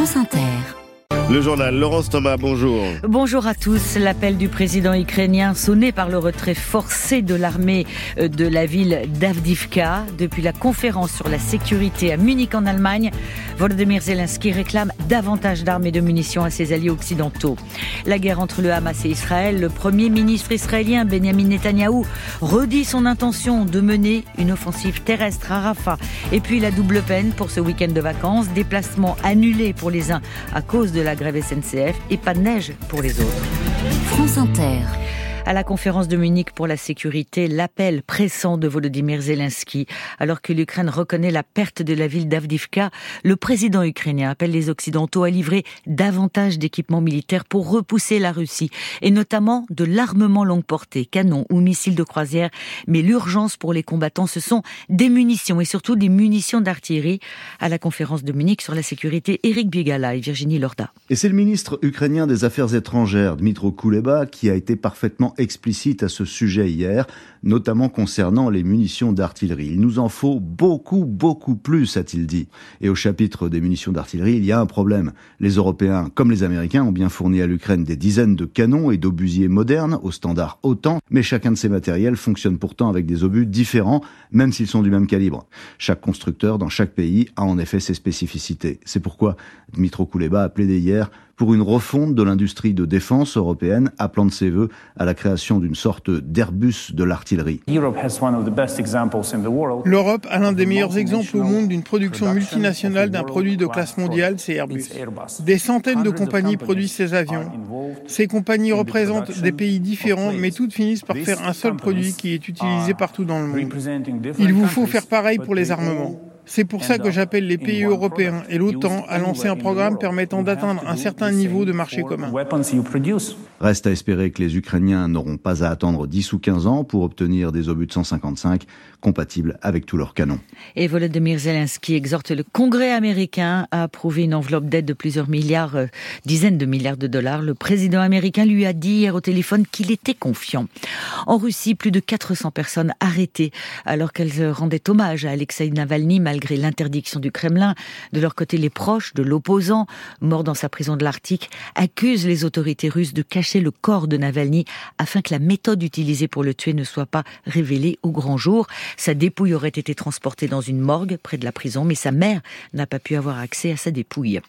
France Inter. Le journal Laurence Thomas, bonjour. Bonjour à tous. L'appel du président ukrainien sonné par le retrait forcé de l'armée euh, de la ville d'Avdivka. Depuis la conférence sur la sécurité à Munich en Allemagne, Volodymyr Zelensky réclame davantage d'armes et de munitions à ses alliés occidentaux. La guerre entre le Hamas et Israël, le premier ministre israélien Benjamin Netanyahou redit son intention de mener une offensive terrestre à Rafah. Et puis la double peine pour ce week-end de vacances, déplacement annulé pour les uns à cause de la grève SNCF et pas de neige pour les autres. France Inter. À la conférence de Munich pour la sécurité, l'appel pressant de Volodymyr Zelensky, alors que l'Ukraine reconnaît la perte de la ville d'Avdivka, le président ukrainien appelle les Occidentaux à livrer davantage d'équipements militaires pour repousser la Russie, et notamment de l'armement longue portée, canons ou missiles de croisière. Mais l'urgence pour les combattants, ce sont des munitions et surtout des munitions d'artillerie. À la conférence de Munich sur la sécurité, Eric Bigala et Virginie Lorda. Et c'est le ministre ukrainien des Affaires étrangères, Dmitro Kuleba, qui a été parfaitement explicite à ce sujet hier, notamment concernant les munitions d'artillerie. Il nous en faut beaucoup, beaucoup plus, a-t-il dit. Et au chapitre des munitions d'artillerie, il y a un problème. Les Européens, comme les Américains, ont bien fourni à l'Ukraine des dizaines de canons et d'obusiers modernes, au standard OTAN, mais chacun de ces matériels fonctionne pourtant avec des obus différents, même s'ils sont du même calibre. Chaque constructeur dans chaque pays a en effet ses spécificités. C'est pourquoi Dmitro Kuleba a plaidé hier pour une refonte de l'industrie de défense européenne, appelant de ses voeux à la création d'une sorte d'Airbus de l'artillerie. L'Europe a l'un des meilleurs exemples au monde d'une production multinationale d'un produit de classe mondiale, c'est Airbus. Des centaines de compagnies produisent ces avions. Ces compagnies représentent des pays différents, mais toutes finissent par faire un seul produit qui est utilisé partout dans le monde. Il vous faut faire pareil pour les armements. C'est pour ça que j'appelle les pays européens et l'OTAN à lancer un programme permettant d'atteindre un certain niveau de marché commun. Reste à espérer que les Ukrainiens n'auront pas à attendre 10 ou 15 ans pour obtenir des obus de 155 compatibles avec tous leurs canons. Et Volodymyr Zelensky exhorte le Congrès américain à approuver une enveloppe d'aide de plusieurs milliards, euh, dizaines de milliards de dollars. Le président américain lui a dit hier au téléphone qu'il était confiant. En Russie, plus de 400 personnes arrêtées alors qu'elles rendaient hommage à Alexei Navalny malgré l'interdiction du Kremlin. De leur côté, les proches de l'opposant, mort dans sa prison de l'Arctique, accusent les autorités russes de cacher le corps de Navalny afin que la méthode utilisée pour le tuer ne soit pas révélée au grand jour. Sa dépouille aurait été transportée dans une morgue près de la prison, mais sa mère n'a pas pu avoir accès à sa dépouille.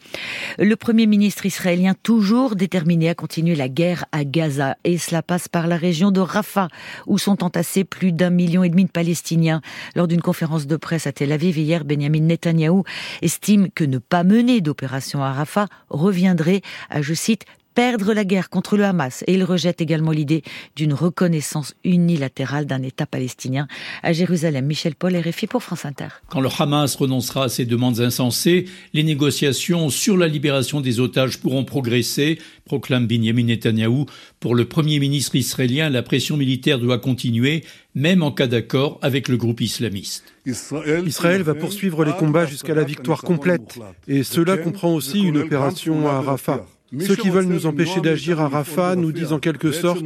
Le premier ministre israélien, toujours déterminé à continuer la guerre à Gaza, et cela passe par la région de Rafah, où sont entassés plus d'un million et demi de Palestiniens. Lors d'une conférence de presse à Tel Aviv hier, Benjamin Netanyahou estime que ne pas mener d'opération à Rafah reviendrait à, je cite, perdre la guerre contre le Hamas et il rejette également l'idée d'une reconnaissance unilatérale d'un État palestinien à Jérusalem. Michel Paul, RFI pour France Inter. Quand le Hamas renoncera à ses demandes insensées, les négociations sur la libération des otages pourront progresser, proclame Benjamin Netanyahou. Pour le Premier ministre israélien, la pression militaire doit continuer, même en cas d'accord avec le groupe islamiste. Israël va poursuivre les combats jusqu'à la victoire complète, et cela comprend aussi une opération à Rafah. Ceux qui veulent nous empêcher d'agir à Rafah nous disent en quelque sorte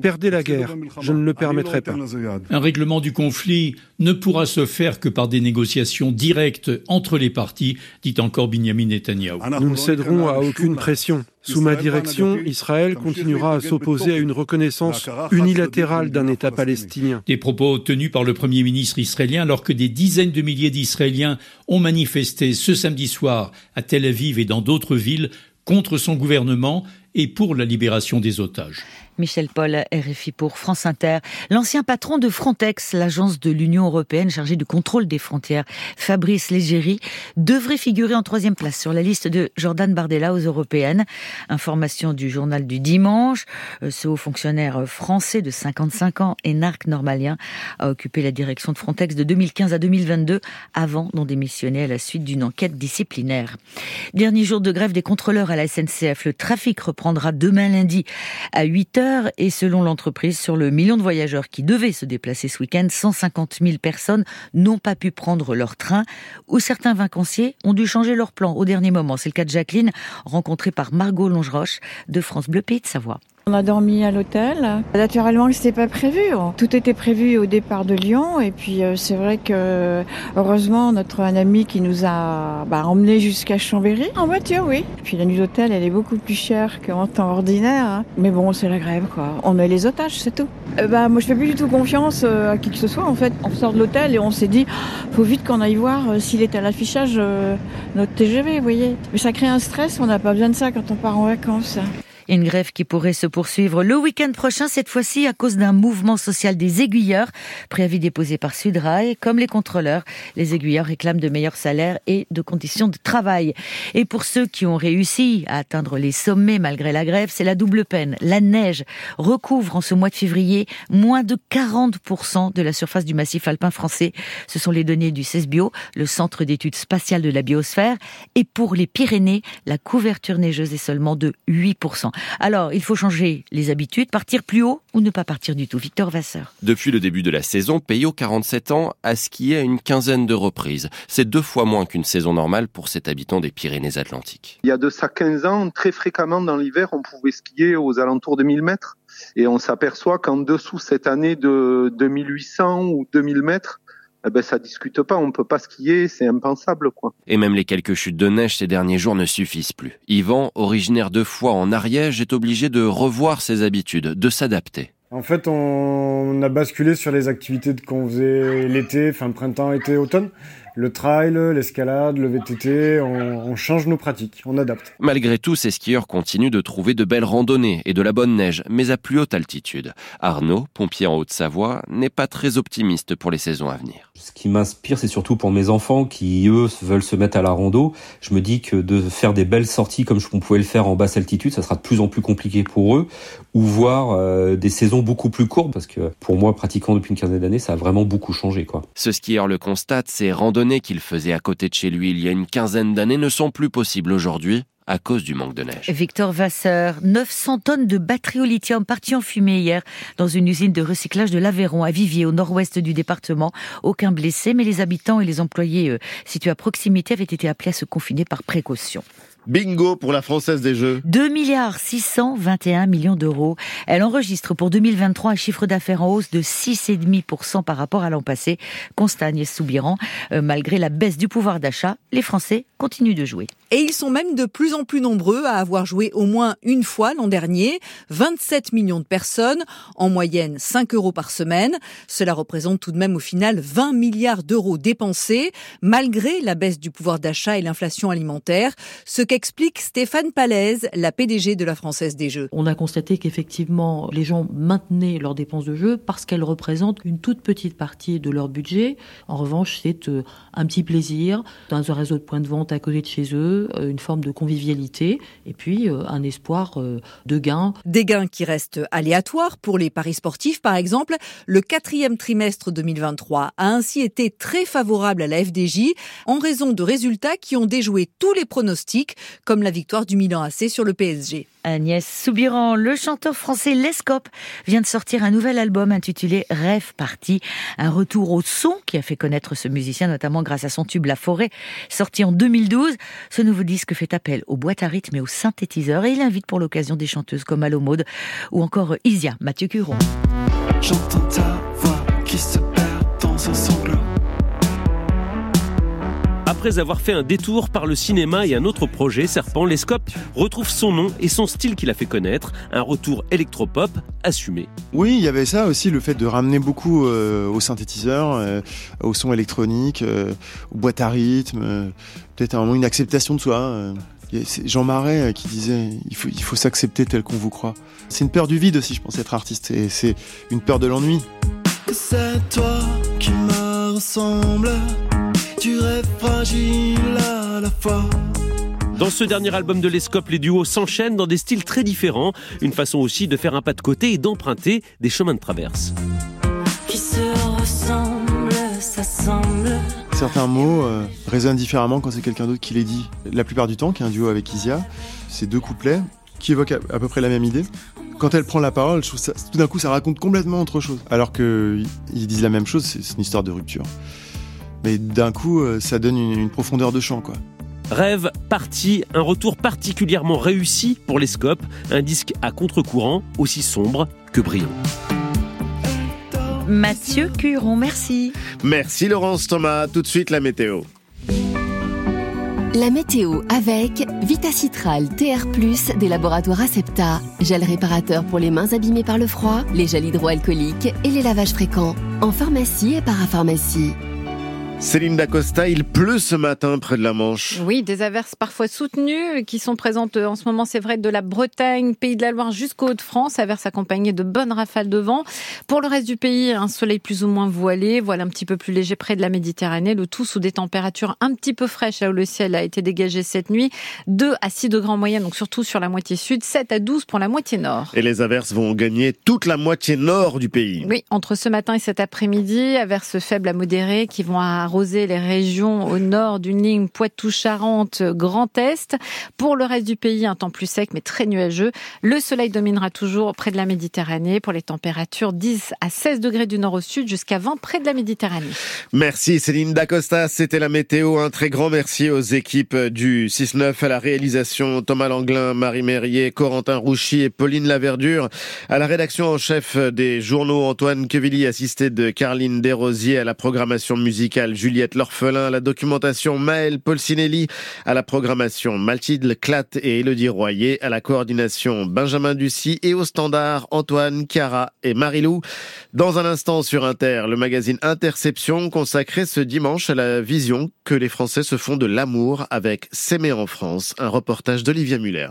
perdez la guerre, je ne le permettrai pas. Un règlement du conflit ne pourra se faire que par des négociations directes entre les parties, dit encore Benjamin Netanyahu. Nous ne céderons à aucune pression. Sous ma direction, Israël continuera à s'opposer à une reconnaissance unilatérale d'un État palestinien. Des propos tenus par le Premier ministre israélien alors que des dizaines de milliers d'Israéliens ont manifesté ce samedi soir à Tel Aviv et dans d'autres villes contre son gouvernement et pour la libération des otages. Michel Paul, RFI pour France Inter. L'ancien patron de Frontex, l'agence de l'Union européenne chargée du contrôle des frontières, Fabrice Légéry, devrait figurer en troisième place sur la liste de Jordan Bardella aux européennes. Information du journal du dimanche. Euh, ce haut fonctionnaire français de 55 ans, énarque normalien, a occupé la direction de Frontex de 2015 à 2022 avant d'en démissionner à la suite d'une enquête disciplinaire. Dernier jour de grève des contrôleurs à la SNCF. Le trafic reprendra demain lundi à 8 heures et selon l'entreprise, sur le million de voyageurs qui devaient se déplacer ce week-end, 150 000 personnes n'ont pas pu prendre leur train ou certains vacanciers ont dû changer leur plan au dernier moment. C'est le cas de Jacqueline, rencontrée par Margot Longeroche de France Bleu Pays de Savoie. On a dormi à l'hôtel. Naturellement, c'était pas prévu. Tout était prévu au départ de Lyon. Et puis, euh, c'est vrai que, heureusement, notre ami qui nous a bah, emmenés jusqu'à Chambéry, en voiture, oui. Puis, la nuit d'hôtel, elle est beaucoup plus chère qu'en temps ordinaire. Hein. Mais bon, c'est la grève, quoi. On met les otages, c'est tout. Euh, bah, moi, je fais plus du tout confiance euh, à qui que ce soit, en fait. On sort de l'hôtel et on s'est dit, faut vite qu'on aille voir s'il est à l'affichage notre TGV, vous voyez. Mais ça crée un stress, on n'a pas besoin de ça quand on part en vacances. Une grève qui pourrait se poursuivre le week-end prochain, cette fois-ci à cause d'un mouvement social des aiguilleurs. Préavis déposé par Sudrail. Comme les contrôleurs, les aiguilleurs réclament de meilleurs salaires et de conditions de travail. Et pour ceux qui ont réussi à atteindre les sommets malgré la grève, c'est la double peine. La neige recouvre en ce mois de février moins de 40% de la surface du massif alpin français. Ce sont les données du CESBio, le Centre d'études spatiales de la biosphère. Et pour les Pyrénées, la couverture neigeuse est seulement de 8%. Alors, il faut changer les habitudes, partir plus haut ou ne pas partir du tout. Victor Vasseur. Depuis le début de la saison, Payot, 47 ans, a skié à une quinzaine de reprises. C'est deux fois moins qu'une saison normale pour cet habitant des Pyrénées-Atlantiques. Il y a de ça 15 ans, très fréquemment dans l'hiver, on pouvait skier aux alentours de 1000 mètres. Et on s'aperçoit qu'en dessous cette année de 2800 ou 2000 mètres, eh ben ça discute pas, on peut pas skier, c'est impensable quoi. Et même les quelques chutes de neige ces derniers jours ne suffisent plus. Yvan, originaire de Foix en Ariège, est obligé de revoir ses habitudes, de s'adapter. En fait, on a basculé sur les activités qu'on faisait l'été, fin printemps, été, automne le trail, l'escalade, le VTT, on, change nos pratiques, on adapte. Malgré tout, ces skieurs continuent de trouver de belles randonnées et de la bonne neige, mais à plus haute altitude. Arnaud, pompier en Haute-Savoie, n'est pas très optimiste pour les saisons à venir. Ce qui m'inspire, c'est surtout pour mes enfants qui, eux, veulent se mettre à la rando. Je me dis que de faire des belles sorties comme on pouvait le faire en basse altitude, ça sera de plus en plus compliqué pour eux, ou voir euh, des saisons beaucoup plus courtes, parce que pour moi, pratiquant depuis une quinzaine d'années, ça a vraiment beaucoup changé. Quoi. Ce skieur le constate, ces randonnées qu'il faisait à côté de chez lui il y a une quinzaine d'années ne sont plus possibles aujourd'hui à cause du manque de neige. Victor Vasseur, 900 tonnes de batteries au lithium parties en fumée hier dans une usine de recyclage de l'Aveyron à Vivier au nord-ouest du département. Aucun blessé, mais les habitants et les employés euh, situés à proximité avaient été appelés à se confiner par précaution. Bingo pour la Française des Jeux. 2 milliards 621 millions d'euros. Elle enregistre pour 2023 un chiffre d'affaires en hausse de 6,5% par rapport à l'an passé. Constat Agnès Soubiran, euh, malgré la baisse du pouvoir d'achat, les Français continuent de jouer. Et ils sont même de plus en plus nombreux à avoir joué au moins une fois l'an dernier. 27 millions de personnes, en moyenne 5 euros par semaine. Cela représente tout de même au final 20 milliards d'euros dépensés, malgré la baisse du pouvoir d'achat et l'inflation alimentaire. Ce qu'explique Stéphane Palaise, la PDG de la Française des Jeux. On a constaté qu'effectivement, les gens maintenaient leurs dépenses de jeu parce qu'elles représentent une toute petite partie de leur budget. En revanche, c'est euh, un petit plaisir dans un réseau de points de vente à côté de chez eux euh, une forme de convivialité et puis euh, un espoir de gains. Des gains qui restent aléatoires pour les paris sportifs, par exemple. Le quatrième trimestre 2023 a ainsi été très favorable à la FDJ en raison de résultats qui ont déjoué tous les pronostics, comme la victoire du Milan AC sur le PSG. Agnès Soubiran, le chanteur français Lescope, vient de sortir un nouvel album intitulé Rêve Parti, un retour au son qui a fait connaître ce musicien, notamment grâce à son tube La Forêt, sorti en 2012. Ce nouveau disque fait appel aux boîtes à rythme et aux synthétiseurs et il invite pour l'occasion des chanteuses comme Alomode ou encore Isia, Mathieu Curon. J'entends ta voix qui se Après avoir fait un détour par le cinéma et un autre projet, Serpent, Lescope retrouve son nom et son style qu'il a fait connaître, un retour électropop assumé. Oui, il y avait ça aussi, le fait de ramener beaucoup euh, aux synthétiseurs, euh, au son électronique, euh, aux boîtes à rythme, peut-être un moment une acceptation de soi. Jean Marais qui disait il faut, il faut s'accepter tel qu'on vous croit. C'est une peur du vide aussi, je pense, être artiste, et c'est une peur de l'ennui. C'est toi qui me ressemble tu rêves fragile à la fois. Dans ce dernier album de l'Escope, les duos s'enchaînent dans des styles très différents, une façon aussi de faire un pas de côté et d'emprunter des chemins de traverse. Qui se ressemble, s'assemble. Certains mots euh, résonnent différemment quand c'est quelqu'un d'autre qui les dit. La plupart du temps, qui est un duo avec Isia, c'est deux couplets qui évoquent à, peu près la même idée. Quand elle prend la parole, je trouve ça, tout d'un coup, ça raconte complètement autre chose. Alors qu'ils disent la même chose, c'est une histoire de rupture mais d'un coup, euh, ça donne une, profondeur de chant, quoi. Rêve parti, un retour particulièrement réussi pour les scopes, un disque à contre-courant aussi sombre que brillant. Mathieu Curon, merci. Merci Laurence Thomas. Tout de suite la météo. La météo avec Vitacitral TR+, des laboratoires Acepta, gel réparateur pour les mains abîmées par le froid, les gels hydroalcooliques et les lavages fréquents, en pharmacie et parapharmacie. Céline Dacosta, il pleut ce matin près de la Manche. Oui, des averses parfois soutenues qui sont présentes en ce moment, c'est vrai, de la Bretagne, Pays de la Loire jusqu'au Hauts-de-France. Averses accompagnées de bonnes rafales de vent. Pour le reste du pays, un soleil plus ou moins voilé, voilà un petit peu plus léger près de la Méditerranée, le tout sous des températures un petit peu fraîches là où le ciel a été dégagé cette nuit. 2 à 6 degrés en moyenne, donc surtout sur la moitié sud, 7 à 12 pour la moitié nord. Et les averses vont gagner toute la moitié nord du pays. Oui, entre ce matin et cet après-midi, averses faibles à modérées qui vont arroser les régions au nord d'une ligne Poitou-Charentes, Grand Est. Pour le reste du pays, un temps plus sec mais très nuageux. Le soleil dominera toujours près de la Méditerranée pour les températures 10 à 16 degrés du nord au sud jusqu'à 20 près de la Méditerranée. Merci Céline Dacosta, c'était la météo. Un très grand merci aux équipes du 6-9 à la réalisation Thomas Langlin, Marie Mérier, Corentin Rouchy et Pauline Laverdure. À la rédaction en chef des journaux Antoine Quevilly, assisté de Carline Desrosiers, à la programmation musicale Juliette l'orphelin, à la documentation Maël Polsinelli, à la programmation Mathilde Clatte et Elodie Royer, à la coordination Benjamin Ducy et au standard Antoine, Chiara et Marilou. Dans un instant sur Inter, le magazine Interception consacré ce dimanche à la vision que les Français se font de l'amour avec S'aimer en France, un reportage d'Olivia Muller.